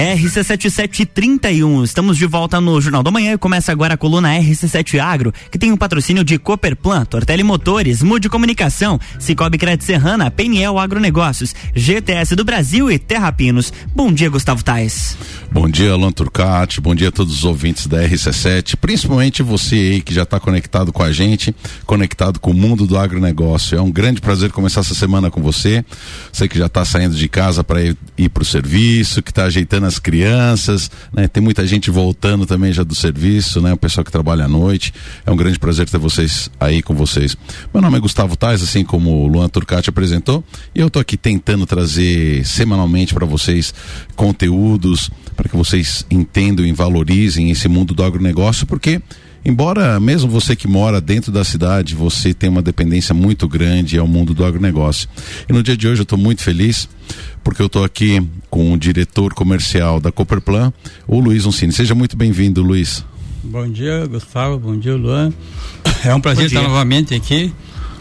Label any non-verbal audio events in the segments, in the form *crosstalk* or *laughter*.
RC7731. Estamos de volta no Jornal da Manhã e começa agora a coluna RC7 Agro, que tem o um patrocínio de Cooperplan, Tortelli Motores, Mude Comunicação, Cicobi Crédito Serrana, PNL Agronegócios, GTS do Brasil e Terra Pinos. Bom dia, Gustavo Tais. Bom dia, Alan Turcati. Bom dia a todos os ouvintes da RC7, principalmente você aí que já está conectado com a gente, conectado com o mundo do agronegócio. É um grande prazer começar essa semana com você. Você que já está saindo de casa para ir, para o serviço, que está ajeitando as crianças, né? Tem muita gente voltando também já do serviço, né? O pessoal que trabalha à noite. É um grande prazer ter vocês aí com vocês. Meu nome é Gustavo Tais, assim como o Luan Turcati apresentou, e eu estou aqui tentando trazer semanalmente para vocês conteúdos para que vocês entendam e valorizem esse mundo do agronegócio, porque Embora mesmo você que mora dentro da cidade, você tem uma dependência muito grande ao mundo do agronegócio. E no dia de hoje eu estou muito feliz porque eu estou aqui com o diretor comercial da Cooperplan, o Luiz Uncini. Seja muito bem-vindo, Luiz. Bom dia, Gustavo. Bom dia, Luan. *coughs* É um prazer estar novamente aqui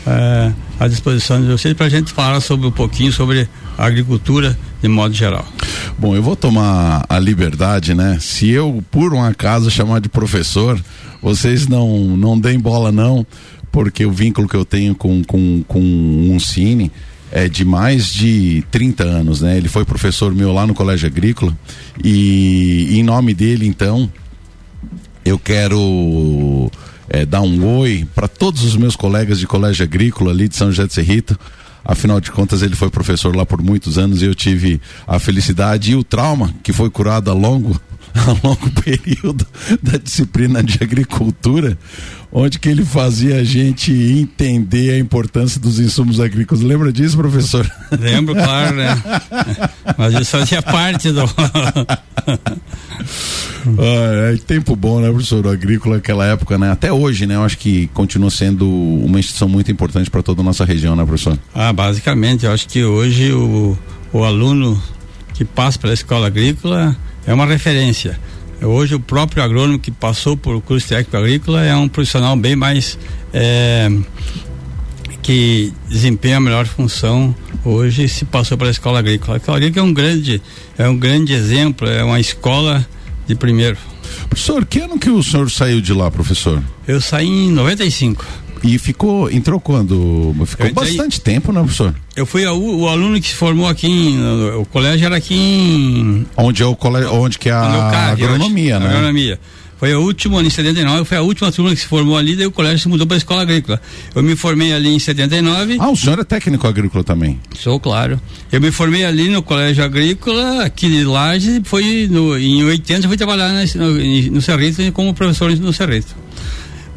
é, à disposição de vocês para a gente falar sobre um pouquinho sobre a agricultura de modo geral. Bom, eu vou tomar a liberdade, né? Se eu, por um acaso, chamar de professor, vocês não, não deem bola, não, porque o vínculo que eu tenho com, com, com um cine é de mais de 30 anos, né? Ele foi professor meu lá no Colégio Agrícola e, em nome dele, então, eu quero é, dar um oi para todos os meus colegas de colégio agrícola ali de São José de Serrito. Afinal de contas, ele foi professor lá por muitos anos e eu tive a felicidade e o trauma que foi curado a longo, a *laughs* longo período da disciplina de agricultura, onde que ele fazia a gente entender a importância dos insumos agrícolas. Lembra disso, professor? Lembro, claro, né? *laughs* Mas isso fazia parte do. *laughs* ah, é tempo bom, né, professor? O agrícola naquela época, né? Até hoje, né? Eu acho que continua sendo uma instituição muito importante para toda a nossa região, né, professor? Ah, basicamente, eu acho que hoje o, o aluno que passa pela escola agrícola é uma referência. Hoje o próprio agrônomo que passou por curso técnico agrícola é um profissional bem mais é, que desempenha a melhor função hoje se passou pela escola agrícola. A escola agrícola é um grande, é um grande exemplo, é uma escola de primeiro. Professor, que ano que o senhor saiu de lá, professor? Eu saí em 95. E ficou, entrou quando? Ficou bastante tempo, né, professor? Eu fui a, o, aluno que se formou aqui, em, o colégio era aqui em... Onde é o colégio, onde que é a agronomia, né? Agronomia. Foi o último ano, em 79, foi a última turma que se formou ali, daí o colégio se mudou para a escola agrícola. Eu me formei ali em 79. Ah, o senhor é técnico agrícola também? Sou, claro. Eu me formei ali no colégio agrícola, aqui de Lages, e foi no, em 80 eu fui trabalhar no, no Cerrito como professor no Cerrito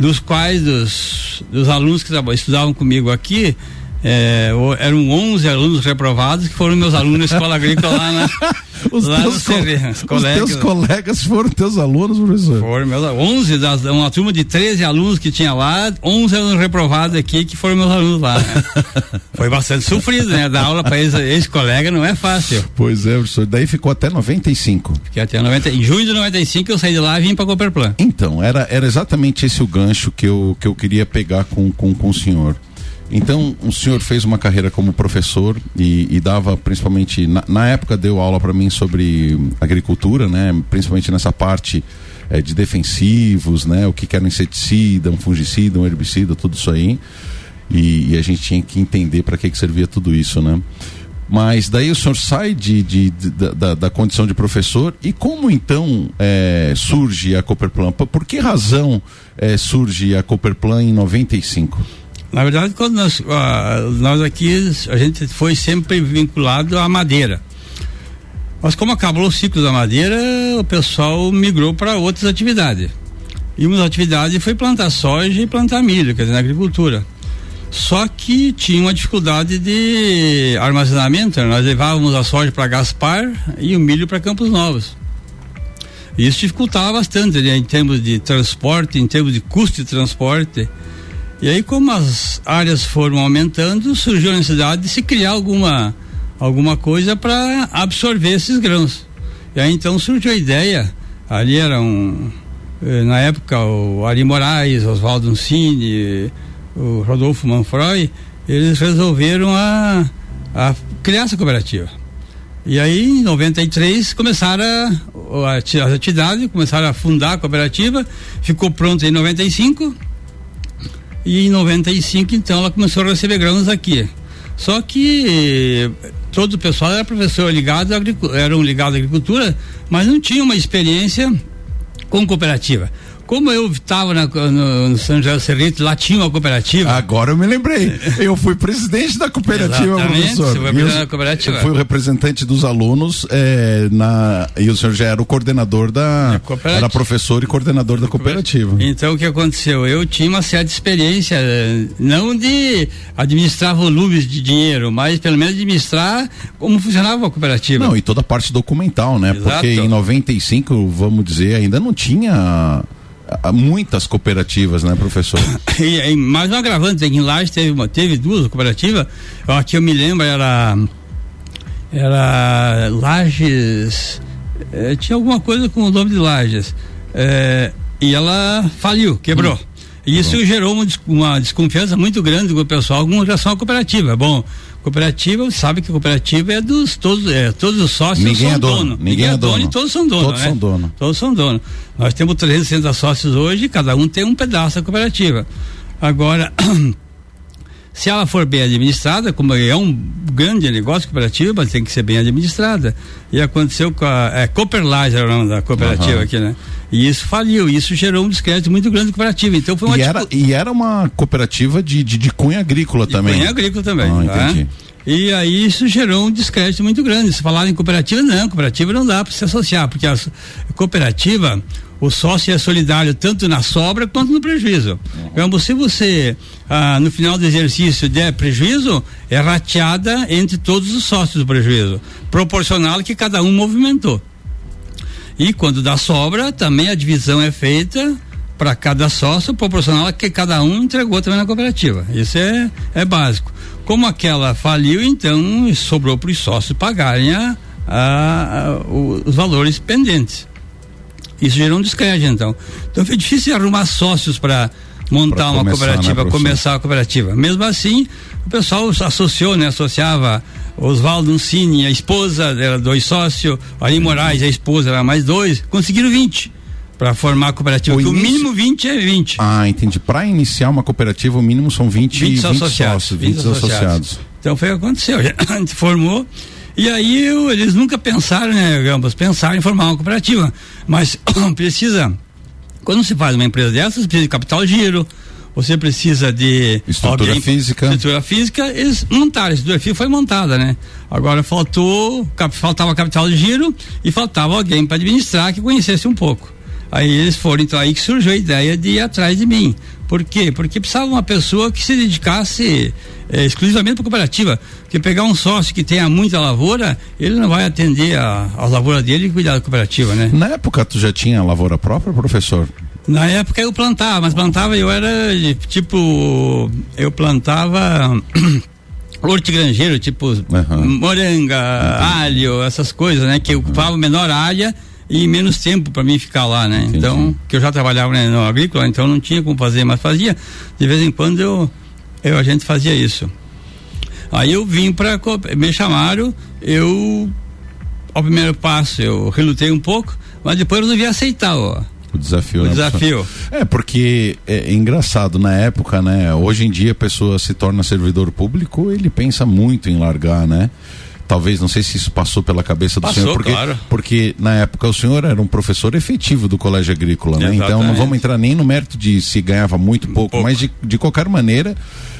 dos quais dos, dos alunos que estudavam comigo aqui, é, eram 11 alunos reprovados que foram meus alunos na escola agrícola lá na. *laughs* Os, lá teus, co os *laughs* colegas, teus colegas foram teus alunos, professor? Foram meus 11, das, uma turma de 13 alunos que tinha lá, 11 alunos reprovados aqui que foram meus alunos lá. Né? *laughs* Foi bastante sofrido, né? Dar aula para esse colega não é fácil. Pois é, professor. Daí ficou até 95. Fiquei até 90. Em junho de 95 eu saí de lá e vim para Cooperplan. Então, era, era exatamente esse o gancho que eu, que eu queria pegar com, com, com o senhor. Então, o senhor fez uma carreira como professor e, e dava principalmente, na, na, época deu aula para mim sobre agricultura, né? Principalmente nessa parte é, de defensivos, né? O que, que era um inseticida, um fungicida, um herbicida, tudo isso aí. E, e a gente tinha que entender para que, que servia tudo isso, né? Mas daí o senhor sai de, de, de da, da, condição de professor e como então é, surge a Cooperplan? Por que razão é, surge a Cooperplan em 95? Na verdade, quando nós, nós aqui, a gente foi sempre vinculado à madeira. Mas como acabou o ciclo da madeira, o pessoal migrou para outras atividades. E uma das atividades foi plantar soja e plantar milho, quer dizer, na agricultura. Só que tinha uma dificuldade de armazenamento, né? nós levávamos a soja para Gaspar e o milho para Campos Novos. Isso dificultava bastante né? em termos de transporte, em termos de custo de transporte. E aí, como as áreas foram aumentando, surgiu a necessidade de se criar alguma, alguma coisa para absorver esses grãos. E aí então surgiu a ideia, ali eram, eh, na época, o Ari Moraes, Oswaldo Uncini, o Rodolfo Manfroy, eles resolveram a, a criar essa cooperativa. E aí, em 93, começaram a, as atividades, começaram a fundar a cooperativa, ficou pronta em 95. E em 95, então, ela começou a receber grãos aqui. Só que todo o pessoal era professor ligado eram ligados à agricultura, mas não tinha uma experiência com cooperativa. Como eu estava no, no, São José do Cerrito, lá tinha uma cooperativa. Agora eu me lembrei. *laughs* Eu fui presidente da cooperativa, professor. Você foi presidente da cooperativa. Eu fui o representante dos alunos é, na, e o senhor já era o coordenador da. Era professor e coordenador da cooperativa. Então o que aconteceu? Eu tinha uma certa experiência, não de administrar volumes de dinheiro, mas pelo menos administrar como funcionava a cooperativa. Não, e toda a parte documental, né? Exato. Porque em 95, vamos dizer, ainda não tinha muitas cooperativas, né, professor? *coughs* e, e mais um agravante, em Lages teve, uma, teve duas cooperativas, aqui eu me lembro, era era Lages, é, tinha alguma coisa com o nome de Lages, é, e ela faliu, quebrou. Hum. E isso Bom. gerou uma, uma, desconfiança muito grande com o pessoal com relação à cooperativa. Bom, cooperativa, sabe que cooperativa é dos todos, é, todos os sócios ninguém são é dono. Ninguém, ninguém é dono, e todos são donos. Todos né? são donos. Todos são donos. Nós temos 360 sócios hoje, cada um tem um pedaço da cooperativa. Agora, *clears throat* se ela for bem administrada, como é um grande negócio cooperativo, mas tem que ser bem administrada. E aconteceu com a é, Cooperlizer, o nome da cooperativa uhum. aqui, né? E isso faliu, isso gerou um descrédito muito grande da cooperativa. Então foi uma e, era, e era uma cooperativa de, de, de cunho agrícola de também. Cunho agrícola também. Ah, tá? entendi. E aí isso gerou um descrédito muito grande. Se falar em cooperativa, não, cooperativa não dá para se associar, porque a cooperativa, o sócio é solidário tanto na sobra quanto no prejuízo. Então, se você, ah, no final do exercício, der prejuízo, é rateada entre todos os sócios do prejuízo, proporcional que cada um movimentou. E quando dá sobra, também a divisão é feita para cada sócio proporcional a que cada um entregou também na cooperativa. Isso é, é básico. Como aquela faliu, então sobrou para os sócios pagarem a, a, a, os valores pendentes. Isso gerou um descrédito, então. Então foi difícil arrumar sócios para montar uma começar, cooperativa, né, começar a cooperativa. Mesmo assim, o pessoal associou, né? Associava Oswaldo Uncini, a esposa, era dois sócios, Ari Moraes, a esposa, era mais dois, conseguiram 20 para formar a cooperativa. O, início... o, mínimo 20 é 20. Ah, entendi. Para iniciar uma cooperativa, o mínimo são 20, 20, 20 associados. Sócios, 20, 20 associados. associados. Então foi o que aconteceu. *laughs* A gente formou. E aí eles nunca pensaram, né, ambos pensaram em formar uma cooperativa. Mas *coughs* precisa, quando se faz uma empresa dessas, precisa de capital giro, você precisa de estrutura alguém, física. Estrutura física, eles montaram, a estrutura física foi montada, né? Agora faltou, faltava capital de giro e faltava alguém para administrar que conhecesse um pouco. Aí eles foram, então aí que surgiu a ideia de ir atrás de mim. Por quê? Porque precisava uma pessoa que se dedicasse é, exclusivamente para a cooperativa. Porque pegar um sócio que tenha muita lavoura, ele não vai atender a, a lavoura dele e cuidar da cooperativa, né? Na época tu já tinha lavoura própria, professor? Na época eu plantava, mas plantava eu era tipo, eu plantava *clears throat* hortigranjeiro, tipo uhum. moranga, uhum. alho, essas coisas, né? Que ocupava menor área e menos tempo para mim ficar lá, né? Entendi. Então, que eu já trabalhava né, no agrícola, então não tinha como fazer, mas fazia. De vez em quando eu, eu a gente fazia isso. Aí eu vim para me chamaram, eu ao primeiro passo eu relutei um pouco, mas depois eu resolvi aceitar, ó. O desafio, o né? desafio. É, porque é, é engraçado, na época, né? Hoje em dia a pessoa se torna servidor público, ele pensa muito em largar, né? Talvez, não sei se isso passou pela cabeça do passou, senhor, porque, claro. porque na época o senhor era um professor efetivo do Colégio Agrícola, né? Então não vamos entrar nem no mérito de se ganhava muito pouco, pouco. mas de, de qualquer maneira,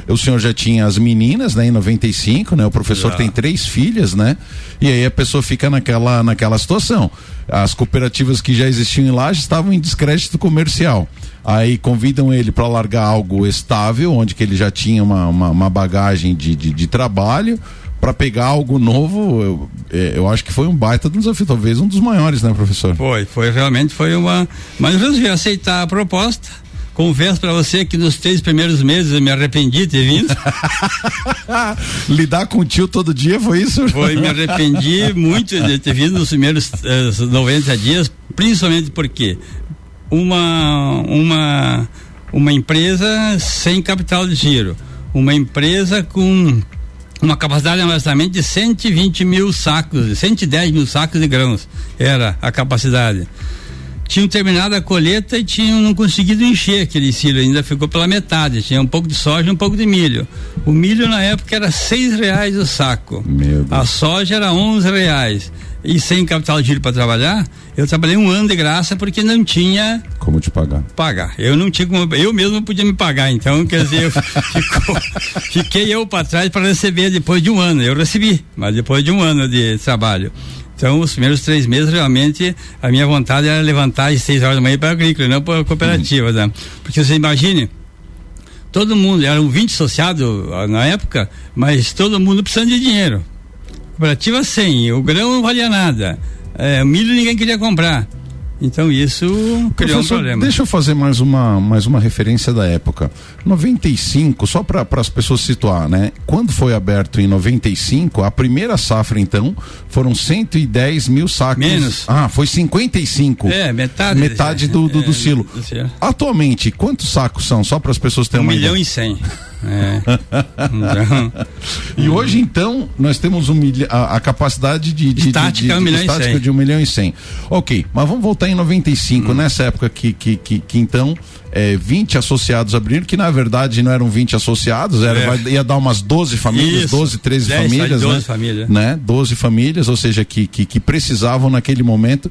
o senhor já tinha as meninas, né, em 95, né? O professor já. tem três filhas, né? E aí a pessoa fica naquela, naquela situação. As cooperativas que já existiam em Laje estavam em descrédito comercial. Aí convidam ele para largar algo estável, onde que ele já tinha uma, uma, uma bagagem de, de, de trabalho para pegar algo novo, eu, é, eu, acho que foi um baita desafio, talvez um dos maiores, né, professor? Foi, foi realmente foi uma. Mas eu resolvi aceitar a proposta. Confesso para você que nos três primeiros meses eu me arrependi de ter vindo. *laughs* Lidar com o tio todo dia foi isso? Foi, me arrependi muito de ter vindo nos primeiros eh, 90 dias, principalmente porque uma, uma, uma empresa sem capital de giro, uma empresa com uma capacidade honestamente de 120 mil sacos, 110 mil sacos de grãos era a capacidade. Tinham terminado a colheita e tinham não conseguido encher aquele silo, ainda ficou pela metade. Tinha um pouco de soja e um pouco de milho. O milho na época era seis reais o saco. A soja era onze reais e sem capital de giro para trabalhar, eu trabalhei um ano de graça porque não tinha como te pagar. Pagar. Eu não tinha como, eu mesmo podia me pagar, então quer dizer, eu *laughs* ficou, fiquei eu para trás para receber depois de um ano. Eu recebi, mas depois de um ano de trabalho. Então, os primeiros três meses, realmente, a minha vontade era levantar às seis horas da manhã para a agrícola, não para a cooperativa. Uhum. Né? Porque você imagine, todo mundo, eram 20 associados na época, mas todo mundo precisando de dinheiro cooperativa 100, o grão não valia nada, é, milho ninguém queria comprar. Então isso criou Professor, um problema. Deixa eu fazer mais uma, mais uma referência da época. 95, só para as pessoas situar, né? Quando foi aberto em 95, a primeira safra, então, foram 110 mil sacos. Menos. Ah, foi 55. É, metade. Metade do, do, do, é, silo. do Atualmente, quantos sacos são? Só para as pessoas terem um uma milhão ideia. e cem. É. e hoje, então, nós temos um milha, a, a, capacidade de, de, estática, de, de, um milhão estática de um milhão e cem. Ok, mas vamos voltar em 95, hum. nessa época que, que, que, que então é, 20 associados abriram, que na verdade não eram 20 associados, era, é. ia dar umas 12 famílias, Isso. 12, 13 10, famílias. 12 né? famílias. Né? 12 famílias, ou seja, que, que, que precisavam naquele momento.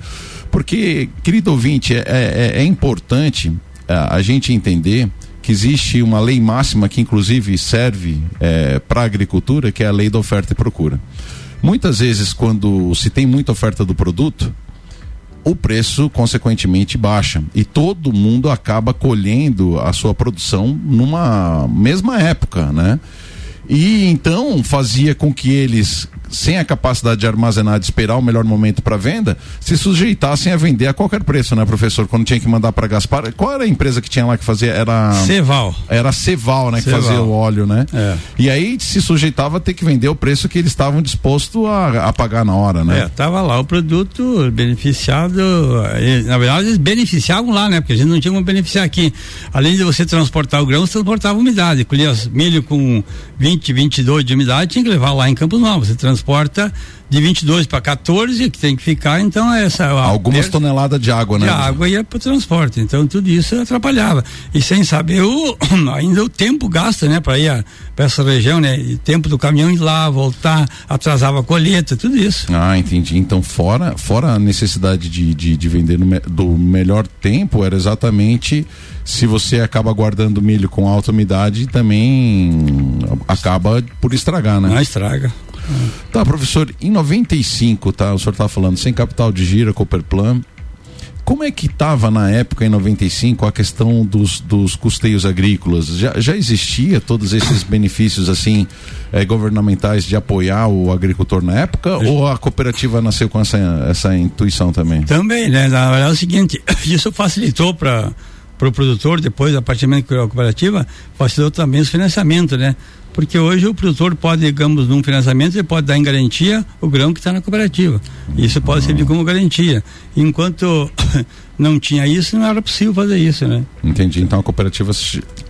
Porque, querido ouvinte, é, é, é importante a, é, a gente entender que existe uma lei máxima que inclusive serve é, para a agricultura, que é a lei da oferta e procura. Muitas vezes, quando se tem muita oferta do produto, o preço consequentemente baixa e todo mundo acaba colhendo a sua produção numa mesma época, né? E então fazia com que eles sem a capacidade de armazenar, de esperar o melhor momento para venda, se sujeitassem a vender a qualquer preço, né, professor? Quando tinha que mandar para Gaspar, qual era a empresa que tinha lá que fazia? Era Ceval. Era Ceval, né, Ceval. que fazia o óleo, né? É. E aí se sujeitava a ter que vender o preço que eles estavam dispostos a, a, pagar na hora, né? É, tava lá o produto beneficiado, na verdade eles beneficiavam lá, né? Porque a gente não tinha como beneficiar aqui. Além de você transportar o grão, você transportava umidade, colhia milho com 20, 22 de umidade, tinha que levar lá em Campos Novos, você transportava transporta de 22 para 14, que tem que ficar, então essa. Algumas toneladas de água, né? De água ia para o transporte, então tudo isso atrapalhava. E sem saber, o, *clears throat* ainda o tempo gasta, né, para ir para essa região, né? E tempo do caminhão ir lá, voltar, atrasava a colheita, tudo isso. Ah, entendi. Então, fora, fora a necessidade de, de, de vender no, do melhor tempo, era exatamente se você acaba guardando milho com alta umidade, também acaba por estragar, né? Estraga. Tá, professor, em 95, tá? O senhor tá falando sem capital de giro, Cooperplan. Como é que estava na época, em 95, a questão dos, dos custeios agrícolas? Já, já existia todos esses benefícios assim eh, governamentais de apoiar o agricultor na época? Ou a cooperativa nasceu com essa, essa intuição também? Também, né? Na verdade é o seguinte, *coughs* isso facilitou para o pro produtor, depois, a partir do momento que a cooperativa, facilitou também os financiamentos, né? porque hoje o produtor pode, digamos, num financiamento, ele pode dar em garantia o grão que está na cooperativa. Isso pode servir como garantia. Enquanto *coughs* não tinha isso, não era possível fazer isso, né? Entendi. Então a cooperativa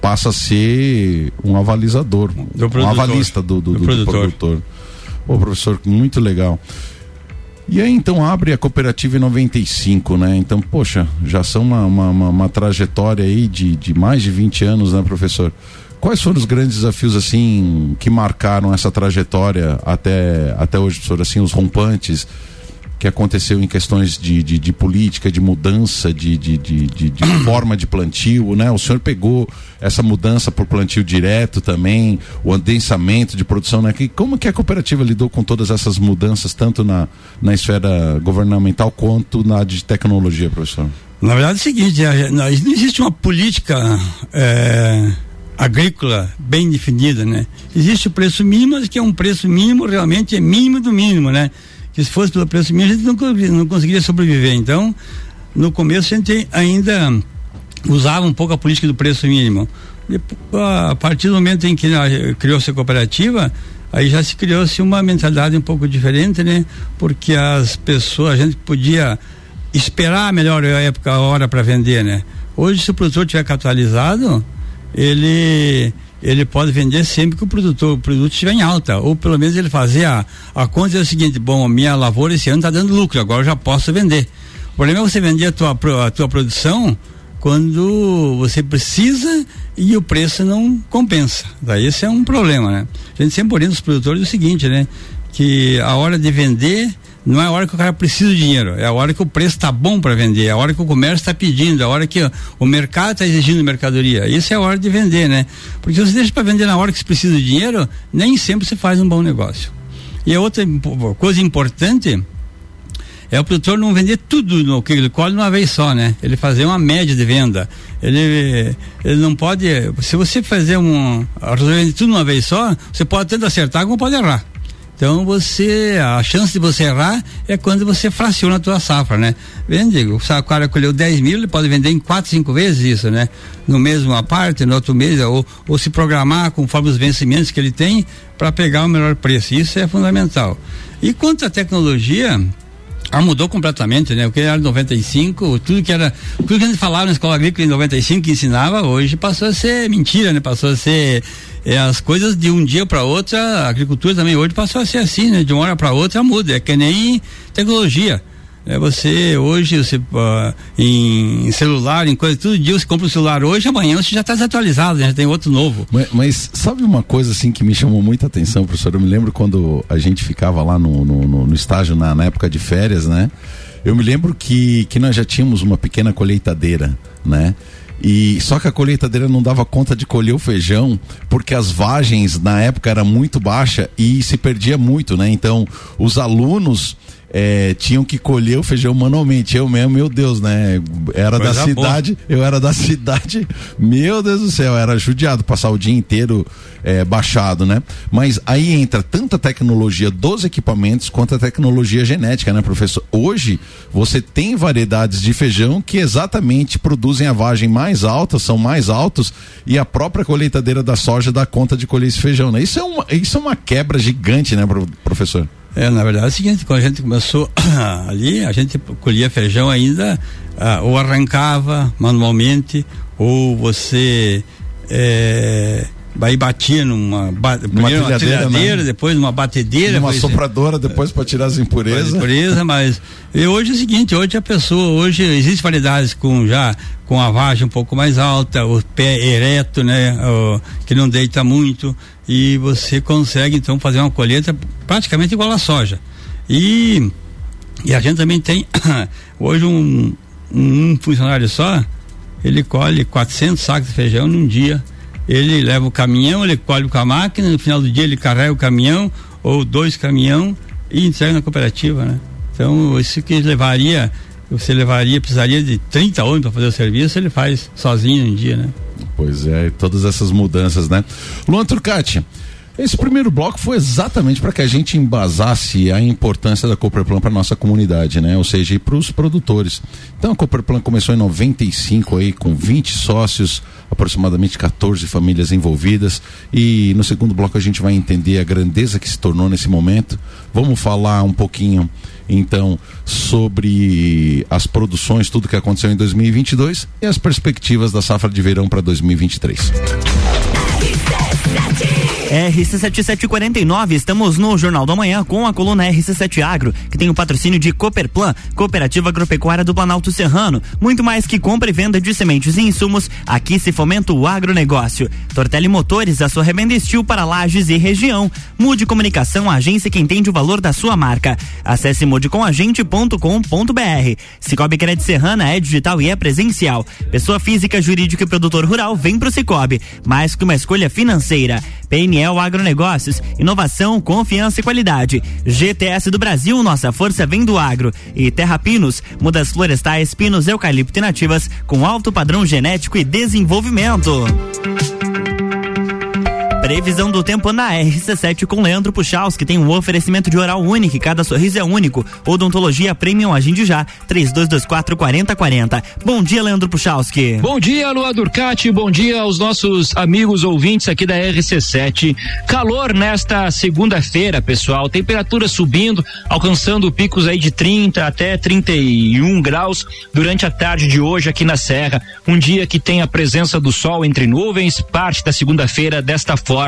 passa a ser um avalizador, do produtor, um avalista do, do, do, do produtor. produtor. Pô, professor, muito legal. E aí então abre a cooperativa em 95, né? Então, poxa, já são uma, uma, uma, uma trajetória aí de, de mais de 20 anos, né, professor? Quais foram os grandes desafios assim que marcaram essa trajetória até, até hoje, professor? Assim, os rompantes que aconteceu em questões de, de, de política, de mudança de, de, de, de, *clears throat* forma de plantio, né? O senhor pegou essa mudança por plantio direto também, o adensamento de produção, né? Que, como que a cooperativa lidou com todas essas mudanças, tanto na, na esfera governamental quanto na de tecnologia, professor? Na verdade é o seguinte, não existe uma política. É agrícola bem definida, né? Existe o preço mínimo, que é um preço mínimo, realmente é mínimo do mínimo, né? Que se fosse pelo preço mínimo, a gente não, não conseguiria sobreviver. Então, no começo a gente ainda usava um pouco a política do preço mínimo. a partir do momento em que criou-se a cooperativa, aí já se criou-se uma mentalidade um pouco diferente, né? Porque as pessoas, a gente podia esperar a melhor época, a hora para vender, né? Hoje, se o produtor tiver capitalizado, ele ele pode vender sempre que o produtor, o produto estiver em alta, ou pelo menos ele fazer a, a conta é o seguinte, bom, a minha lavoura esse ano está dando lucro, agora eu já posso vender. O problema é você vender a tua, a tua produção quando você precisa e o preço não compensa. Daí esse é um problema, né? A gente sempre orienta os produtores o seguinte, né? Que a hora de vender não é a hora que o cara precisa de dinheiro, é a hora que o preço está bom para vender, é a hora que o comércio está pedindo, é a hora que o mercado está exigindo mercadoria. Isso é a hora de vender, né? Porque se você deixa para vender na hora que você precisa de dinheiro, nem sempre você faz um bom negócio. E a outra coisa importante é o produtor não vender tudo no que ele colhe uma vez só, né? Ele fazer uma média de venda. Ele, ele não pode. Se você fazer um. resolver tudo uma vez só, você pode tanto acertar como pode errar. Então você, a chance de você errar é quando você fraciona a tua safra, né? Vende, o cara colheu 10 mil, ele pode vender em 4, 5 vezes isso, né? No mesmo parte, no outro mês, ou, ou se programar conforme os vencimentos que ele tem para pegar o melhor preço. Isso é fundamental. E quanto à tecnologia, ah, mudou completamente, né? O que era 95, tudo que era, tudo que a gente falava na escola agrícola em 95 que ensinava, hoje passou a ser mentira, né? Passou a ser é, as coisas de um dia para outro, a agricultura também hoje passou a ser assim, né? De uma hora para outra muda, é que nem tecnologia. É você hoje você uh, em celular, em coisa, todo dia você compra um celular hoje, amanhã você já está desatualizado, já tem outro novo. Mas, mas, sabe uma coisa assim que me chamou muita atenção, professor? Eu me lembro quando a gente ficava lá no, no, no, no estágio na, na época de férias, né? Eu me lembro que, que nós já tínhamos uma pequena colheitadeira, né? E só que a colheitadeira não dava conta de colher o feijão, porque as vagens na época era muito baixa e se perdia muito, né? Então, os alunos é, tinham que colher o feijão manualmente. Eu mesmo, meu Deus, né? Era Coisa da cidade, boa. eu era da *laughs* cidade, meu Deus do céu, era judiado passar o dia inteiro é, baixado, né? Mas aí entra tanta tecnologia dos equipamentos quanto a tecnologia genética, né, professor? Hoje você tem variedades de feijão que exatamente produzem a vagem mais alta, são mais altos e a própria colheitadeira da soja dá conta de colher esse feijão, né? Isso é uma, isso é uma quebra gigante, né, professor? É, na verdade é o seguinte, quando a gente começou *clears throat* ali, a gente colhia feijão ainda, ah, ou arrancava manualmente, ou você é, aí batia numa, ba, numa trilhadeira, trilhadeira né? depois numa batedeira. Numa sopradora, depois para tirar as impurezas. Impureza, mas e hoje é o seguinte, hoje a pessoa, hoje existem variedades com já com a vagem um pouco mais alta, o pé ereto, né, o, que não deita muito e você consegue então fazer uma colheita praticamente igual à soja. E, e a gente também tem *coughs* hoje um, um funcionário só, ele colhe 400 sacos de feijão num dia. Ele leva o caminhão, ele colhe com a máquina, no final do dia ele carrega o caminhão ou dois caminhão e entrega na cooperativa, né? Então, isso que levaria, você levaria, precisaria de 30 homens para fazer o serviço, ele faz sozinho um dia, né? Pois é, todas essas mudanças, né? Luan Turcati, esse primeiro bloco foi exatamente para que a gente embasasse a importância da Cooperplan para nossa comunidade, né? Ou seja, para os produtores. Então a Cooperplan começou em 95 aí com 20 sócios, aproximadamente 14 famílias envolvidas e no segundo bloco a gente vai entender a grandeza que se tornou nesse momento. Vamos falar um pouquinho então sobre as produções, tudo que aconteceu em 2022 e as perspectivas da safra de verão para 2023. RC7749, estamos no Jornal da Manhã com a coluna RC7 Agro, que tem o patrocínio de Cooperplan, Cooperativa Agropecuária do Planalto Serrano. Muito mais que compra e venda de sementes e insumos, aqui se fomenta o agronegócio. Tortelli Motores, a sua revenda estil para lajes e região. Mude Comunicação, a agência que entende o valor da sua marca. Acesse mudecomagente.com.br. Cicobi Crédito Serrana é digital e é presencial. Pessoa física, jurídica e produtor rural vem pro Cicobi. Mais que uma escolha financeira. PNL Agronegócios, inovação, confiança e qualidade. GTS do Brasil, nossa força vem do agro. E Terra Pinos, mudas florestais, pinos, eucalipto e nativas com alto padrão genético e desenvolvimento. Previsão do tempo na RC7 com Leandro Puxaus, que tem um oferecimento de oral único, cada sorriso é único. Odontologia Premium Agende já, 3224 4040. Bom dia, Leandro Puchalski. Bom dia, Lua Durcati, bom dia aos nossos amigos ouvintes aqui da RC7. Calor nesta segunda-feira, pessoal, temperatura subindo, alcançando picos aí de 30 até 31 graus durante a tarde de hoje aqui na Serra. Um dia que tem a presença do sol entre nuvens, parte da segunda-feira desta forma.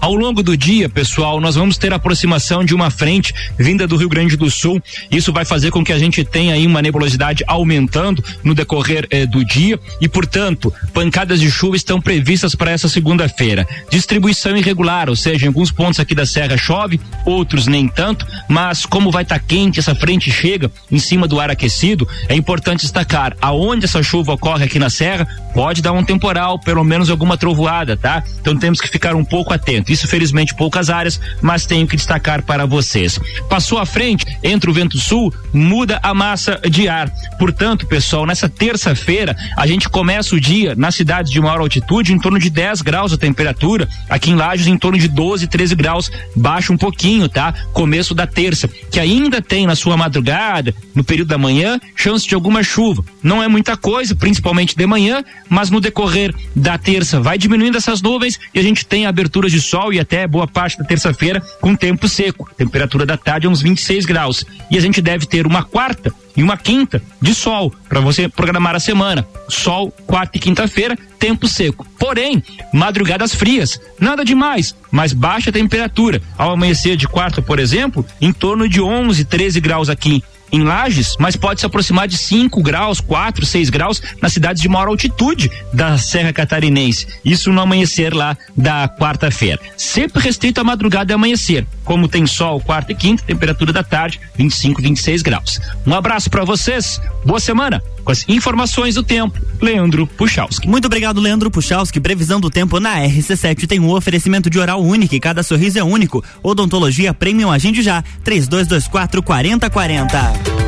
Ao longo do dia, pessoal, nós vamos ter aproximação de uma frente vinda do Rio Grande do Sul. Isso vai fazer com que a gente tenha aí uma nebulosidade aumentando no decorrer eh, do dia e, portanto, pancadas de chuva estão previstas para essa segunda-feira. Distribuição irregular, ou seja, em alguns pontos aqui da Serra chove, outros nem tanto, mas como vai estar tá quente, essa frente chega em cima do ar aquecido, é importante destacar aonde essa chuva ocorre aqui na Serra, pode dar um temporal, pelo menos alguma trovoada, tá? Então temos que ficar um pouco atento. Isso, felizmente, poucas áreas, mas tenho que destacar para vocês. Passou à frente, entre o vento sul, muda a massa de ar. Portanto, pessoal, nessa terça-feira, a gente começa o dia nas cidades de maior altitude em torno de 10 graus a temperatura, aqui em Lages em torno de 12, 13 graus, baixa um pouquinho, tá? Começo da terça, que ainda tem na sua madrugada, no período da manhã, chance de alguma chuva. Não é muita coisa, principalmente de manhã, mas no decorrer da terça vai diminuindo essas nuvens e a gente tem aberturas de sol e até boa parte da terça-feira com tempo seco. Temperatura da tarde é uns 26 graus. E a gente deve ter uma quarta e uma quinta de sol para você programar a semana. Sol, quarta e quinta-feira, tempo seco. Porém, madrugadas frias, nada demais, mas baixa temperatura. Ao amanhecer de quarta, por exemplo, em torno de 11, 13 graus aqui em Lages, mas pode se aproximar de 5 graus, 4, 6 graus nas cidades de maior altitude da Serra Catarinense. Isso no amanhecer lá da quarta-feira. Sempre restrito à madrugada e amanhecer. Como tem sol quarta e quinta, temperatura da tarde 25, 26 graus. Um abraço para vocês. Boa semana. Informações do tempo, Leandro Puchalski. Muito obrigado, Leandro Puchalski. Previsão do tempo na RC7 tem um oferecimento de oral único e cada sorriso é único. Odontologia Premium Agende já. 3224 4040.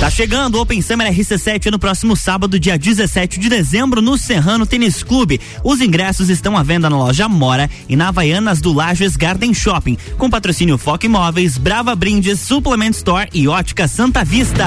Tá chegando o Open Summer RC7 no próximo sábado, dia 17 de dezembro, no Serrano Tênis Clube. Os ingressos estão à venda na loja Mora e na Havaianas do Lages Garden Shopping, com patrocínio Foco Imóveis, Brava Brindes, Suplement Store e Ótica Santa Vista.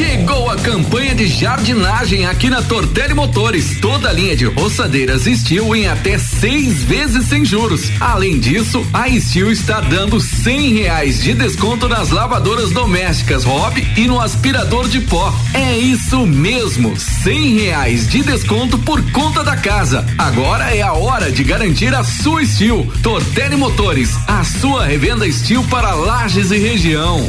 Chegou a campanha de jardinagem aqui na Tortelli Motores. Toda a linha de roçadeiras Steel em até seis vezes sem juros. Além disso, a Steel está dando cem reais de desconto nas lavadoras domésticas Hobby e no aspirador de pó. É isso mesmo, cem reais de desconto por conta da casa. Agora é a hora de garantir a sua Steel. Tortelli Motores, a sua revenda Steel para lajes e região.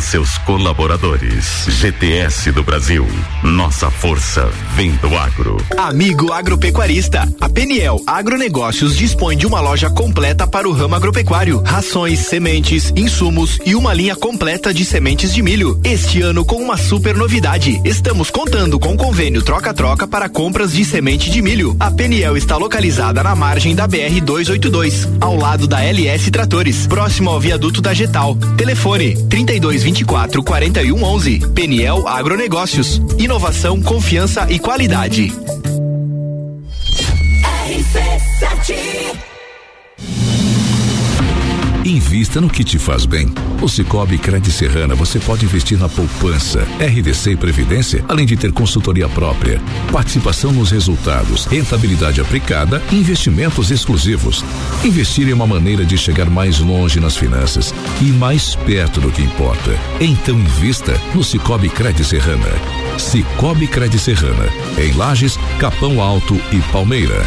seus colaboradores. GTS do Brasil. Nossa força vem do agro. Amigo agropecuarista, a Peniel Agronegócios dispõe de uma loja completa para o ramo agropecuário, rações, sementes, insumos e uma linha completa de sementes de milho. Este ano com uma super novidade. Estamos contando com convênio troca-troca para compras de semente de milho. A Peniel está localizada na margem da BR 282, ao lado da LS Tratores, próximo ao viaduto da Getal. Telefone 3224 4111. Peniel Agronegócios. Inovação, confiança e qualidade. Invista no que te faz bem. O Cicobi Cred Serrana você pode investir na poupança, RDC e Previdência, além de ter consultoria própria, participação nos resultados, rentabilidade aplicada e investimentos exclusivos. Investir é uma maneira de chegar mais longe nas finanças e mais perto do que importa. Então invista no Cicobi Cred Serrana. Cicobi Cred Serrana, em Lages, Capão Alto e Palmeira.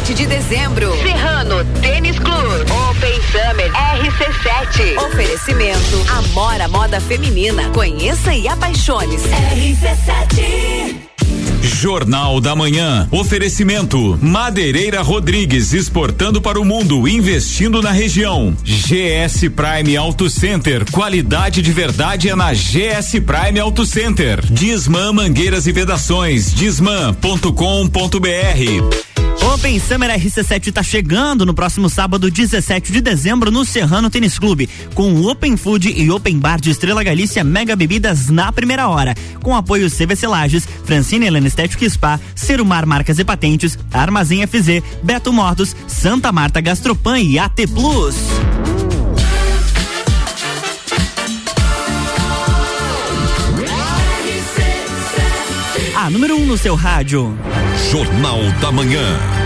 17 de dezembro. Serrano Tênis Club. Open Summer RC7. Oferecimento Amora Moda Feminina. Conheça e apaixone-se. RC7. Jornal da Manhã. Oferecimento: Madeireira Rodrigues exportando para o mundo, investindo na região. GS Prime Auto Center. Qualidade de verdade é na GS Prime Auto Center. Disman Mangueiras e Vedações. Disman.com.br. Open Summer RC7 está chegando no próximo sábado, 17 de dezembro, no Serrano Tênis Clube, com Open Food e Open Bar de Estrela Galícia Mega Bebidas na primeira hora, com apoio CVC Lages, Francine Helena Estética Spa, Serumar Marcas e Patentes, Armazém FZ, Beto Motos, Santa Marta Gastropan e AT Plus. A número 1 um no seu rádio. Jornal da Manhã.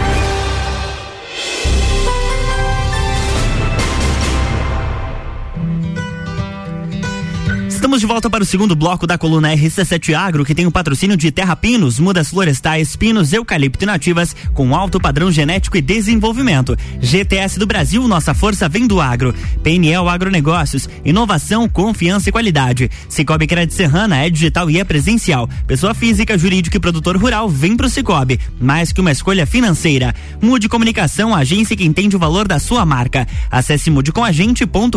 Estamos de volta para o segundo bloco da coluna RC7 Agro, que tem o patrocínio de Terra Pinos, mudas florestais, pinos, eucalipto e nativas, com alto padrão genético e desenvolvimento. GTS do Brasil, nossa força vem do agro. PNL Agronegócios, inovação, confiança e qualidade. Cicobi Crédito Serrana é digital e é presencial. Pessoa física, jurídica e produtor rural vem pro Cicobi. Mais que uma escolha financeira. Mude Comunicação, agência que entende o valor da sua marca. Acesse mudecomagente.com.br.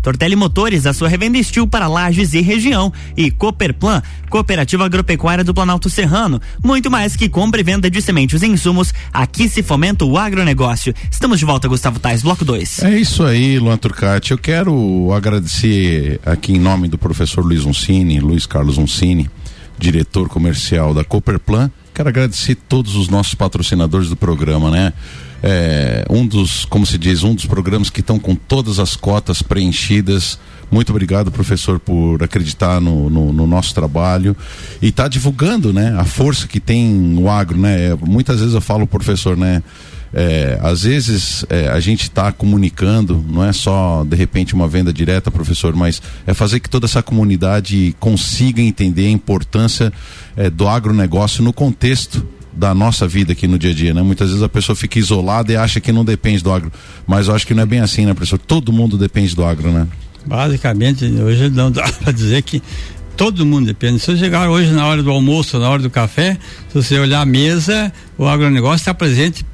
Tortelli Motores, a sua revenda para Lages e região. E Cooperplan, Cooperativa Agropecuária do Planalto Serrano. Muito mais que compra e venda de sementes e insumos, aqui se fomenta o agronegócio. Estamos de volta, Gustavo Tais, bloco 2. É isso aí, Luan Turcati. Eu quero agradecer aqui em nome do professor Luiz Uncini, Luiz Carlos Uncini, diretor comercial da Cooperplan. Quero agradecer todos os nossos patrocinadores do programa, né? É, um dos, como se diz, um dos programas que estão com todas as cotas preenchidas muito obrigado, professor, por acreditar no, no, no nosso trabalho e tá divulgando, né, a força que tem o agro, né? É, muitas vezes eu falo, professor, né? É, às vezes é, a gente está comunicando, não é só de repente uma venda direta, professor, mas é fazer que toda essa comunidade consiga entender a importância é, do agronegócio no contexto da nossa vida aqui no dia a dia, né? Muitas vezes a pessoa fica isolada e acha que não depende do agro, mas eu acho que não é bem assim, né, professor? Todo mundo depende do agro, né? Basicamente, hoje não *laughs* dá para dizer que todo mundo depende. Se você chegar hoje na hora do almoço, na hora do café, se você olhar a mesa, o agronegócio está presente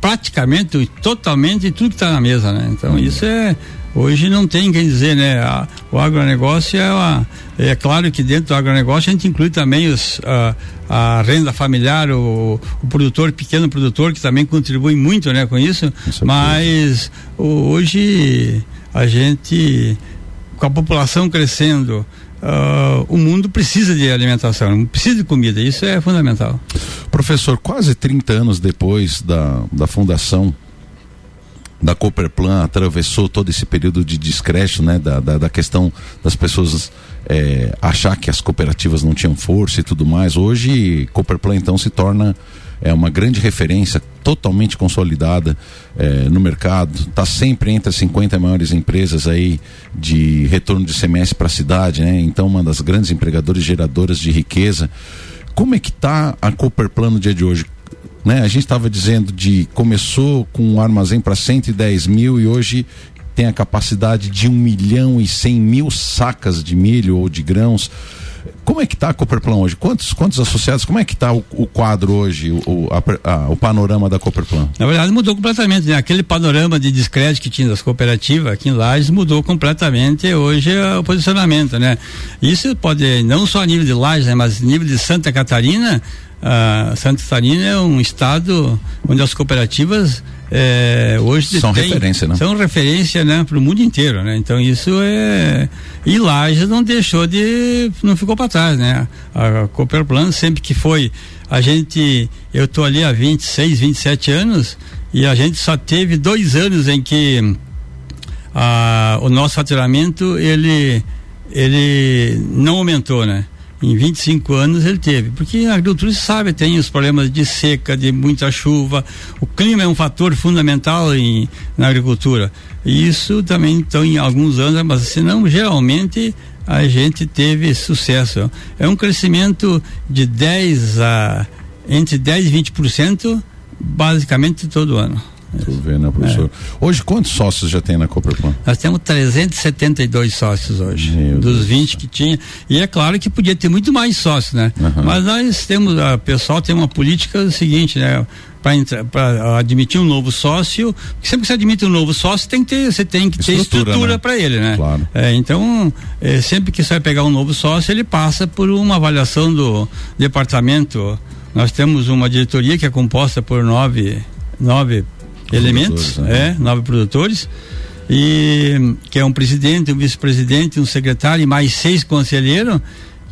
praticamente, totalmente tudo que está na mesa, né? Então isso é hoje não tem quem dizer, né? A, o agronegócio é uma, é claro que dentro do agronegócio a gente inclui também os, a, a renda familiar, o, o, produtor, pequeno produtor, que também contribui muito né, com isso. Mas hoje a gente, com a população crescendo, Uh, o mundo precisa de alimentação, precisa de comida, isso é fundamental. Professor, quase 30 anos depois da, da fundação da Cooperplan atravessou todo esse período de descrédito, né, da, da, da questão das pessoas é, achar que as cooperativas não tinham força e tudo mais. Hoje, Cooperplan então se torna é uma grande referência, totalmente consolidada é, no mercado, está sempre entre as 50 maiores empresas aí de retorno de semestre para a cidade, né? Então, uma das grandes empregadoras geradoras de riqueza. Como é que está a Cooperplan no dia de hoje? né? A gente estava dizendo de começou com um armazém para 110 mil e hoje tem a capacidade de 1 milhão e 100 mil sacas de milho ou de grãos. Como é que está a Cooperplan hoje? Quantos, quantos associados? Como é que está o, o, quadro hoje, o, a, a, o panorama da Cooperplan? Na verdade mudou completamente, né? Aquele panorama de descrédito que tinha das cooperativas aqui em Lages mudou completamente hoje o posicionamento, né? Isso pode, não só a nível de Lages, né? mas a nível de Santa Catarina, uh, Santa Catarina é um estado onde as cooperativas é, hoje são tem, referência, né? São referência, né, para o mundo inteiro, né? Então isso é e Lages não deixou de, não ficou para trás, né? A, a Cooperplan sempre que foi, a gente, eu tô ali há 26, 27 anos e a gente só teve dois anos em que a, o nosso faturamento ele ele não aumentou, né? Em 25 anos ele teve, porque a agricultura se sabe, tem os problemas de seca, de muita chuva, o clima é um fator fundamental em, na agricultura. E isso também então em alguns anos, mas senão geralmente a gente teve sucesso. É um crescimento de 10 a entre 10 e 20% basicamente todo ano. Tu vê, né, professor? É. Hoje, quantos sócios já tem na Cooperplan? Nós temos 372 sócios hoje, Meu dos Deus 20 que tinha. E é claro que podia ter muito mais sócios, né? Uhum. Mas nós temos, o pessoal tem uma política seguinte, né? para admitir um novo sócio, sempre que você admite um novo sócio, tem que ter, você tem que ter estrutura, estrutura né? para ele, né? Claro. É, então, é, sempre que você vai pegar um novo sócio, ele passa por uma avaliação do departamento. Nós temos uma diretoria que é composta por nove, nove elementos, né? é, nove produtores, e que é um presidente, um vice-presidente, um secretário e mais seis conselheiros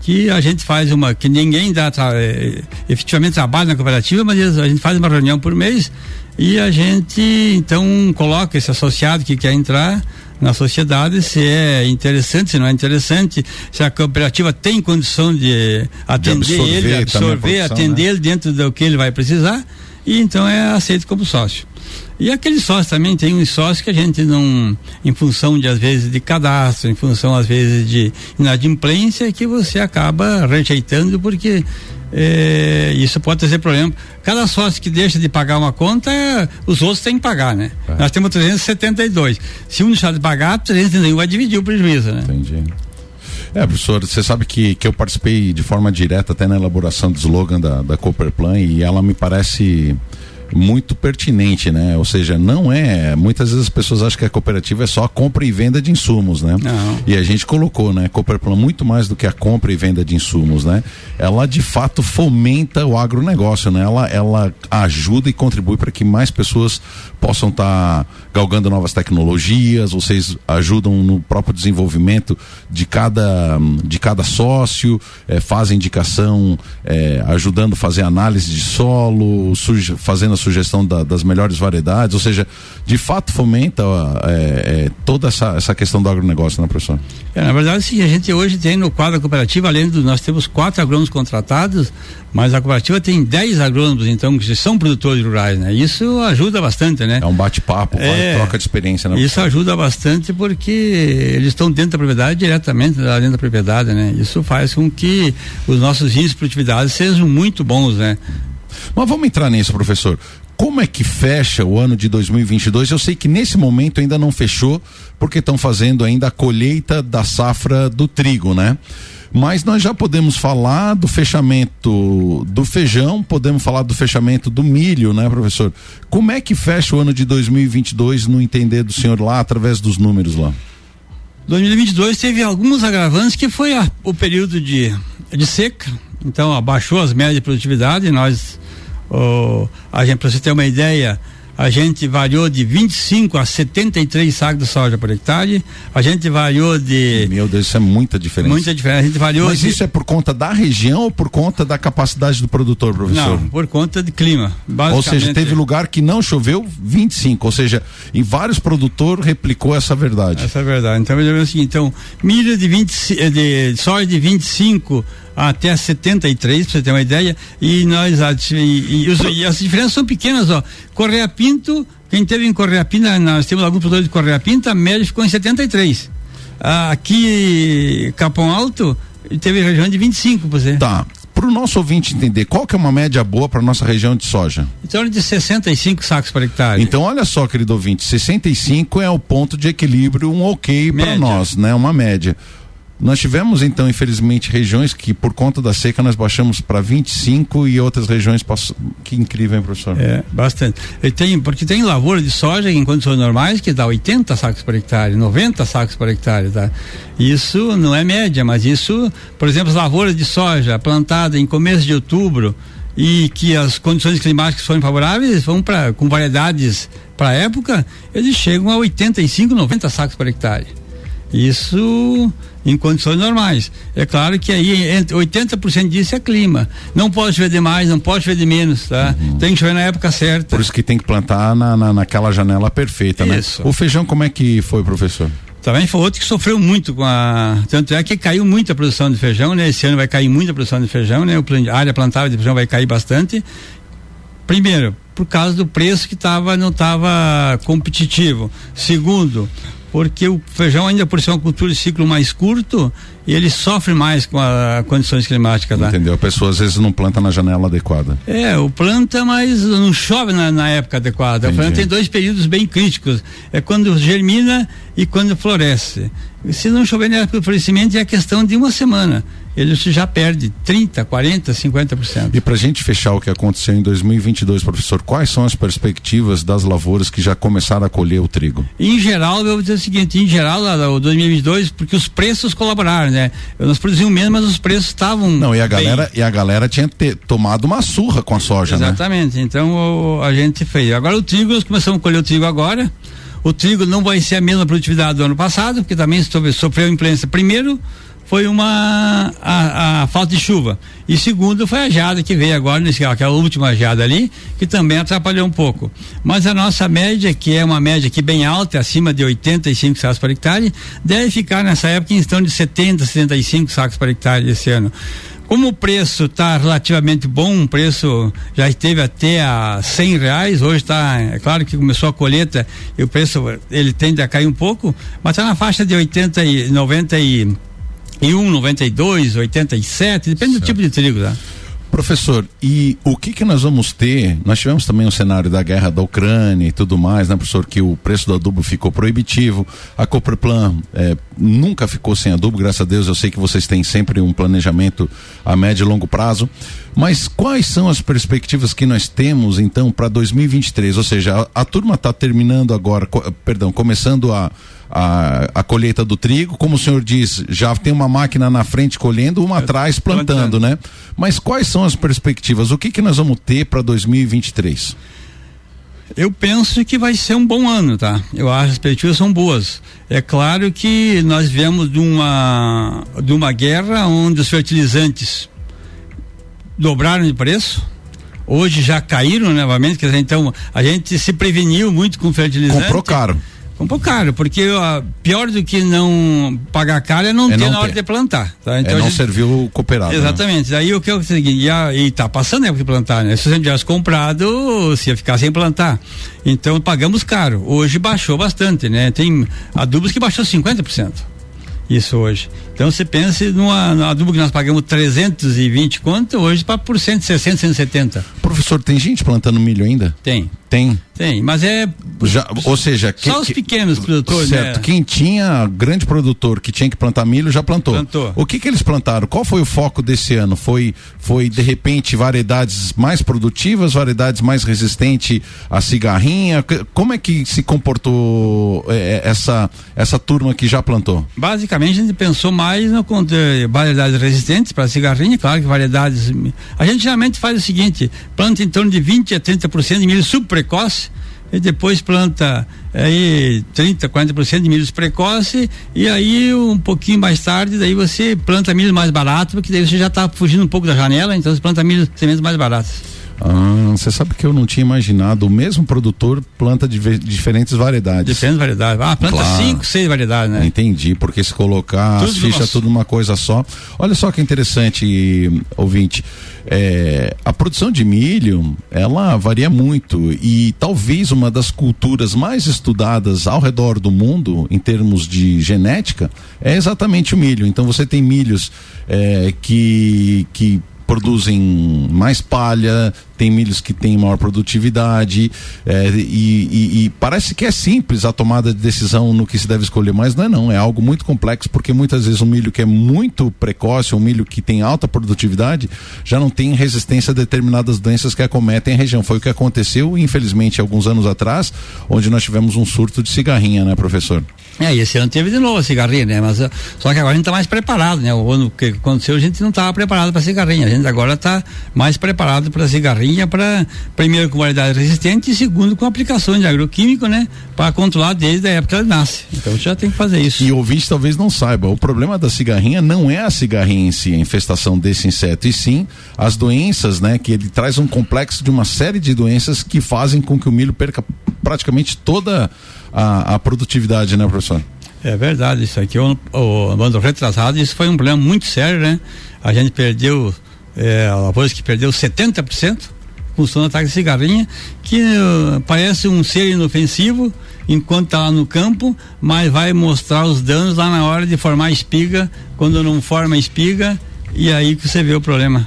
que a gente faz uma que ninguém dá tra, é, efetivamente trabalha na cooperativa, mas a gente faz uma reunião por mês e a gente então coloca esse associado que quer entrar na sociedade se é interessante, se não é interessante, se a cooperativa tem condição de atender de absorver ele, absorver, produção, atender né? ele dentro do que ele vai precisar e então é aceito como sócio. E aquele sócio também tem um sócio que a gente não, em função de às vezes de cadastro, em função às vezes de inadimplência, que você acaba rejeitando porque é, isso pode trazer problema. Cada sócio que deixa de pagar uma conta, os outros têm que pagar, né? É. Nós temos 372. Se um deixar de pagar, 371 vai dividir o prejuízo, né? Entendi. É, professor, você sabe que, que eu participei de forma direta até na elaboração do slogan da, da Cooperplan e ela me parece muito pertinente, né? Ou seja, não é. Muitas vezes as pessoas acham que a cooperativa é só a compra e venda de insumos, né? Não. E a gente colocou, né? Cooperplan muito mais do que a compra e venda de insumos, né? Ela de fato fomenta o agronegócio, né? Ela, ela ajuda e contribui para que mais pessoas possam estar tá galgando novas tecnologias, vocês ajudam no próprio desenvolvimento de cada, de cada sócio, é, fazem indicação, é, ajudando a fazer análise de solo, fazendo sugestão da, das melhores variedades, ou seja, de fato fomenta é, é, toda essa, essa questão do agronegócio, né, professor? É, na verdade, sim, a gente hoje tem no quadro cooperativo, além do, nós temos quatro agrônomos contratados, mas a cooperativa tem dez agrônomos, então, que são produtores rurais, né? Isso ajuda bastante, né? É um bate-papo, é, troca de experiência, né? Isso ajuda bastante porque eles estão dentro da propriedade, diretamente dentro da propriedade, né? Isso faz com que os nossos índices de produtividade sejam muito bons, né? Mas vamos entrar nisso, professor. Como é que fecha o ano de 2022? Eu sei que nesse momento ainda não fechou, porque estão fazendo ainda a colheita da safra do trigo, né? Mas nós já podemos falar do fechamento do feijão, podemos falar do fechamento do milho, né, professor? Como é que fecha o ano de 2022 no entender do senhor lá através dos números lá? 2022 teve alguns agravantes que foi a, o período de, de seca, então abaixou as médias de produtividade, nós oh, a gente para você ter uma ideia, a gente variou de 25 a 73 sacos de soja por hectare. A gente variou de. Meu Deus, isso é muita diferença. Muita diferença. A gente variou Mas de... isso é por conta da região ou por conta da capacidade do produtor, professor? Não, por conta de clima. Ou seja, teve lugar que não choveu 25. Ou seja, em vários produtores replicou essa verdade. Essa é verdade. Então, eu assim, então, milho de 20, de soja de 25 até 73, para você ter uma ideia, e nós e, e, e, as diferenças são pequenas, ó. Correia Pinto, quem teve em Correia Pinto, nós temos algum produtor de Correia Pinto, a média ficou em 73. Aqui, Capão Alto, teve região de 25, por exemplo. Tá. Para o nosso ouvinte entender, qual que é uma média boa para nossa região de soja? Em torno de 65 sacos por hectare. Então, olha só, querido ouvinte, 65 é o ponto de equilíbrio, um ok para nós, né? Uma média. Nós tivemos, então, infelizmente, regiões que, por conta da seca, nós baixamos para 25 e outras regiões. Pass... Que incrível, hein, professor? É, bastante. E tem, porque tem lavoura de soja em condições normais que dá 80 sacos por hectare, 90 sacos por hectare, tá? Isso não é média, mas isso, por exemplo, as lavouras de soja plantada em começo de outubro e que as condições climáticas forem favoráveis, vão para com variedades para época, eles chegam a 85, 90 sacos por hectare. Isso em condições normais. É claro que aí 80% disso é clima. Não pode chover demais, não pode chover de menos, tá? Uhum. Tem que chover na época certa. Por isso que tem que plantar na, na naquela janela perfeita, né? isso. né? O feijão como é que foi, professor? Também foi outro que sofreu muito com a. Tanto é que caiu muito a produção de feijão, né? Esse ano vai cair muito a produção de feijão, né? A área plantada de feijão vai cair bastante. Primeiro, por causa do preço que tava, não estava competitivo. Segundo, porque o feijão ainda por ser uma cultura de ciclo mais curto, ele sofre mais com as condições climáticas. Entendeu? A pessoa às vezes não planta na janela adequada. É, o planta, mas não chove na, na época adequada. Entendi. O tem dois períodos bem críticos. É quando germina e quando floresce. Se não chover na época do florescimento, é questão de uma semana ele já perde 30, 40, 50%. E para a gente fechar o que aconteceu em 2022, professor, quais são as perspectivas das lavouras que já começaram a colher o trigo? Em geral, eu vou dizer o seguinte, em geral, o 2022, porque os preços colaboraram, né? Nós produzimos menos, mas os preços estavam Não, e a galera, bem... e a galera tinha ter, tomado uma surra com a soja, Exatamente. né? Exatamente. Então, o, a gente fez. Agora o trigo, nós começamos a colher o trigo agora. O trigo não vai ser a mesma produtividade do ano passado, porque também sofreu influência primeiro foi uma a, a, falta de chuva. E segundo foi a geada que veio agora nesse aquela última geada ali que também atrapalhou um pouco. Mas a nossa média que é uma média que bem alta acima de 85 sacos por hectare deve ficar nessa época em torno de 70 75 sacos por hectare esse ano. Como o preço está relativamente bom, o preço já esteve até a cem reais, hoje está, é claro que começou a colheita e o preço ele tende a cair um pouco, mas está na faixa de 80 e 90 e e 1, 92, 87, depende certo. do tipo de trigo, tá? Professor, e o que que nós vamos ter? Nós tivemos também o um cenário da guerra da Ucrânia e tudo mais, né, professor? Que o preço do adubo ficou proibitivo. A Coperplan é, nunca ficou sem adubo, graças a Deus. Eu sei que vocês têm sempre um planejamento a médio e longo prazo. Mas quais são as perspectivas que nós temos então para 2023? Ou seja, a, a turma está terminando agora, co, perdão, começando a a, a colheita do trigo, como o senhor diz, já tem uma máquina na frente colhendo, uma atrás plantando, né? Mas quais são as perspectivas? O que que nós vamos ter para 2023? Eu penso que vai ser um bom ano, tá? Eu acho que as perspectivas são boas. É claro que nós viemos de uma de uma guerra onde os fertilizantes dobraram de preço. Hoje já caíram novamente, quer dizer, então a gente se preveniu muito com fertilizante. Comprou caro pouco caro, porque ó, pior do que não pagar caro é não é ter não na hora de plantar. Tá? Então, é não gente... serviu o cooperado. Né? Exatamente. Né? Aí o que eu segui, e, a, e tá passando a época de plantar, né? Se você tivesse comprado, se ia ficar sem plantar. Então pagamos caro. Hoje baixou bastante, né? Tem adubos que baixou 50% isso hoje. Então você pensa numa, numa adubo que nós pagamos 320 quanto, hoje para por 160, 170. Professor, tem gente plantando milho ainda? Tem. Tem. Tem, mas é. Já, ou seja, só os pequenos produtores. Certo. Né? Quem tinha grande produtor que tinha que plantar milho já plantou. Plantou. O que que eles plantaram? Qual foi o foco desse ano? Foi, foi de repente variedades mais produtivas, variedades mais resistentes à cigarrinha? Como é que se comportou é, é essa essa turma que já plantou? Basicamente a gente pensou mais no variedades resistentes para cigarrinha, claro que variedades. A gente geralmente faz o seguinte: planta em torno de 20 a 30% de milho subprecoce e depois planta aí 30, 40% de milhos precoce e aí um pouquinho mais tarde daí você planta milho mais barato, porque daí você já está fugindo um pouco da janela, então você planta milho sementes mais baratas. Ah, você sabe que eu não tinha imaginado. O mesmo produtor planta de diferentes variedades. Diferentes variedades. Ah, planta claro. cinco, seis variedades, né? Entendi, porque se colocar tudo as fichas tudo numa coisa só. Olha só que interessante, ouvinte. É, a produção de milho, ela varia muito e talvez uma das culturas mais estudadas ao redor do mundo em termos de genética é exatamente o milho. Então você tem milhos é, que que produzem mais palha, tem milhos que têm maior produtividade é, e, e, e, parece que é simples a tomada de decisão no que se deve escolher, mas não é não, é algo muito complexo porque muitas vezes um milho que é muito precoce, um milho que tem alta produtividade, já não tem resistência a determinadas doenças que acometem a região. Foi o que aconteceu, infelizmente, alguns anos atrás, onde nós tivemos um surto de cigarrinha, né, professor? É, e esse ano teve de novo a cigarrinha, né? Mas só que agora a gente está mais preparado, né? O ano que aconteceu a gente não estava preparado para cigarrinha, gente agora está mais preparado para cigarrinha para primeiro com variedade resistente e segundo com aplicações de agroquímico, né, para controlar desde a época que ela nasce. Então já tem que fazer isso. E o ouvinte talvez não saiba, o problema da cigarrinha não é a cigarrinha em si, a infestação desse inseto, e sim as doenças, né, que ele traz um complexo de uma série de doenças que fazem com que o milho perca praticamente toda a, a produtividade, né, professor? É verdade, isso aqui, o, o ano retrasado, isso foi um problema muito sério, né? A gente perdeu, é, voz que perdeu 70% função do ataque de cigarrinha, que uh, parece um ser inofensivo enquanto está lá no campo, mas vai mostrar os danos lá na hora de formar espiga, quando não forma espiga, e aí que você vê o problema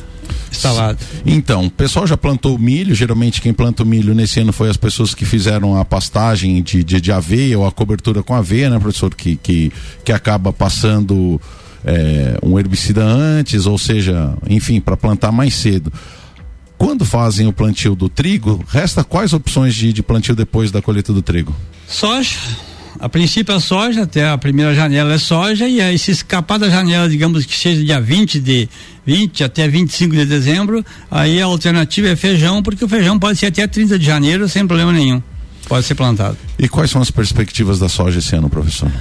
instalado. Então, o pessoal já plantou milho, geralmente quem planta o milho nesse ano foi as pessoas que fizeram a pastagem de, de, de aveia ou a cobertura com aveia, né, professor, que, que, que acaba passando é, um herbicida antes, ou seja, enfim, para plantar mais cedo. Quando fazem o plantio do trigo, resta quais opções de, de plantio depois da colheita do trigo? Soja. A princípio a soja, até a primeira janela é soja, e aí se escapar da janela, digamos que seja dia 20 de 20 até 25 de dezembro, aí a alternativa é feijão, porque o feijão pode ser até 30 de janeiro sem problema nenhum. Pode ser plantado. E quais são as perspectivas da soja esse ano, professor?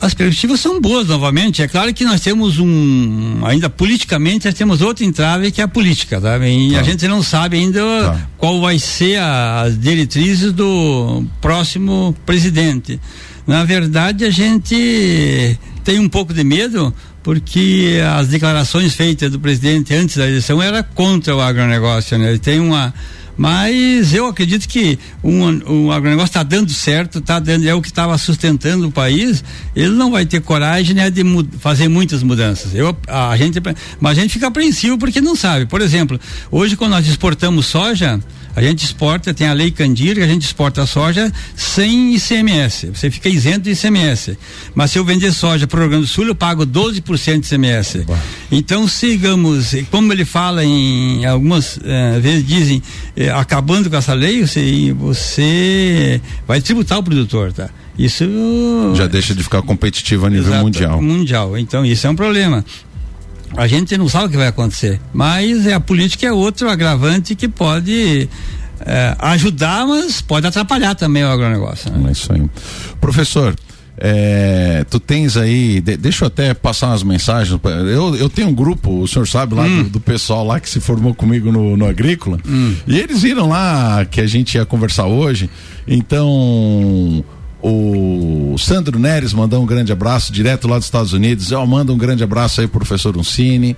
As perspectivas são boas novamente. É claro que nós temos um. Ainda politicamente, nós temos outro entrave que é a política, tá? E tá. a gente não sabe ainda tá. qual vai ser a, as diretrizes do próximo presidente. Na verdade, a gente tem um pouco de medo porque as declarações feitas do presidente antes da eleição era contra o agronegócio, né? Ele tem uma mas eu acredito que um, um agronegócio está dando certo, tá dando, é o que estava sustentando o país. Ele não vai ter coragem né, de fazer muitas mudanças. Eu, a gente, mas a gente fica apreensivo porque não sabe. Por exemplo, hoje quando nós exportamos soja, a gente exporta, tem a lei Candir, que a gente exporta a soja sem ICMS. Você fica isento de ICMS. Mas se eu vender soja para o Rio Grande do Sul, eu pago 12% de ICMS. Então, sigamos, como ele fala em algumas eh, vezes dizem, eh, acabando com essa lei, você, você vai tributar o produtor, tá? Isso já deixa de ficar competitivo a nível Exato, mundial. Mundial. Então, isso é um problema. A gente não sabe o que vai acontecer, mas é a política é outro agravante que pode é, ajudar, mas pode atrapalhar também o agronegócio. Né? É isso aí. Professor, é, tu tens aí, de, deixa eu até passar umas mensagens. Eu, eu tenho um grupo, o senhor sabe lá, hum. do, do, pessoal lá que se formou comigo no, no Agrícola. Hum. E eles viram lá que a gente ia conversar hoje. Então, o Sandro Neres mandou um grande abraço direto lá dos Estados Unidos. Eu mando um grande abraço aí pro professor Uncini.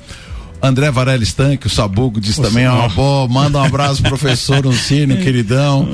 André Varela Stanque, o Sabugo disse também, ó, boa, manda um abraço professor Uncini, *laughs* queridão.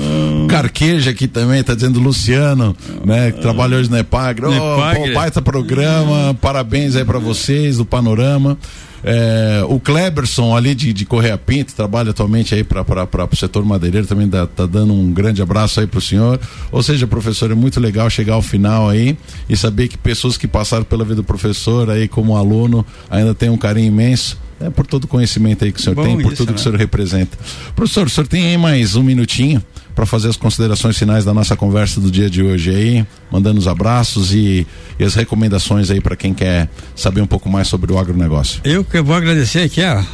Carqueja aqui também, tá dizendo Luciano, né, que trabalha hoje na Epagre. Oh, baita programa, parabéns aí para vocês, do Panorama. É, o Kleberson ali de, de Correia Pinto, trabalha atualmente aí para o setor madeireiro, também dá, tá dando um grande abraço aí pro senhor. Ou seja, professor, é muito legal chegar ao final aí e saber que pessoas que passaram pela vida do professor aí como aluno ainda tem um carinho imenso. É por todo o conhecimento aí que o senhor Bom tem, por isso, tudo né? que o senhor representa. Professor, o senhor tem aí mais um minutinho para fazer as considerações finais da nossa conversa do dia de hoje aí, mandando os abraços e, e as recomendações aí para quem quer saber um pouco mais sobre o agronegócio. Eu que vou agradecer aqui a,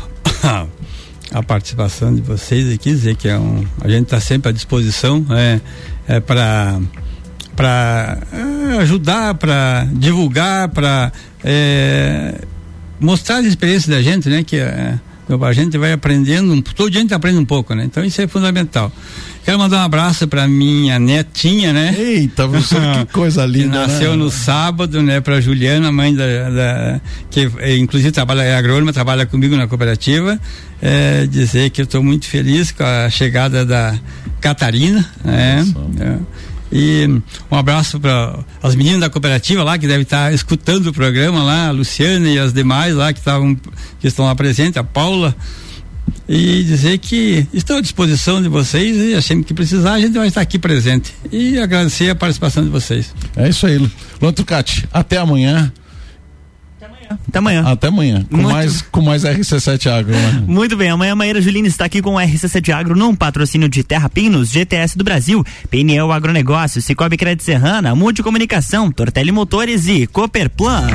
*coughs* a participação de vocês aqui, dizer que é um, a gente está sempre à disposição é, é para para ajudar, para divulgar, para é, mostrar a experiência da gente, né? Que é, a gente vai aprendendo, todo dia a gente aprende um pouco, né? Então isso é fundamental. Quero mandar um abraço para minha netinha, né? Eita, você, que *laughs* coisa linda. que nasceu né? no sábado, né? Para Juliana, mãe da, da, que é, inclusive trabalha é agrônoma, trabalha comigo na cooperativa. É, dizer que eu estou muito feliz com a chegada da Catarina, né? É. E um abraço para as meninas da cooperativa lá que devem estar escutando o programa lá, a Luciana e as demais lá que estavam que estão lá presentes, a Paula. E dizer que estou à disposição de vocês e sempre que precisar a gente vai estar aqui presente. E agradecer a participação de vocês. É isso aí, Luan Tucati. Até amanhã. Até amanhã. Até amanhã. Com Muito... mais, com mais RC7 Agro. Né? *laughs* Muito bem. Amanhã a Maíra Julina está aqui com o RC7 Agro num patrocínio de Terra Pinos, GTS do Brasil, PNL Agronegócio, Cicobi Crédito Serrana, Multicomunicação, Tortelli Motores e Cooperplan.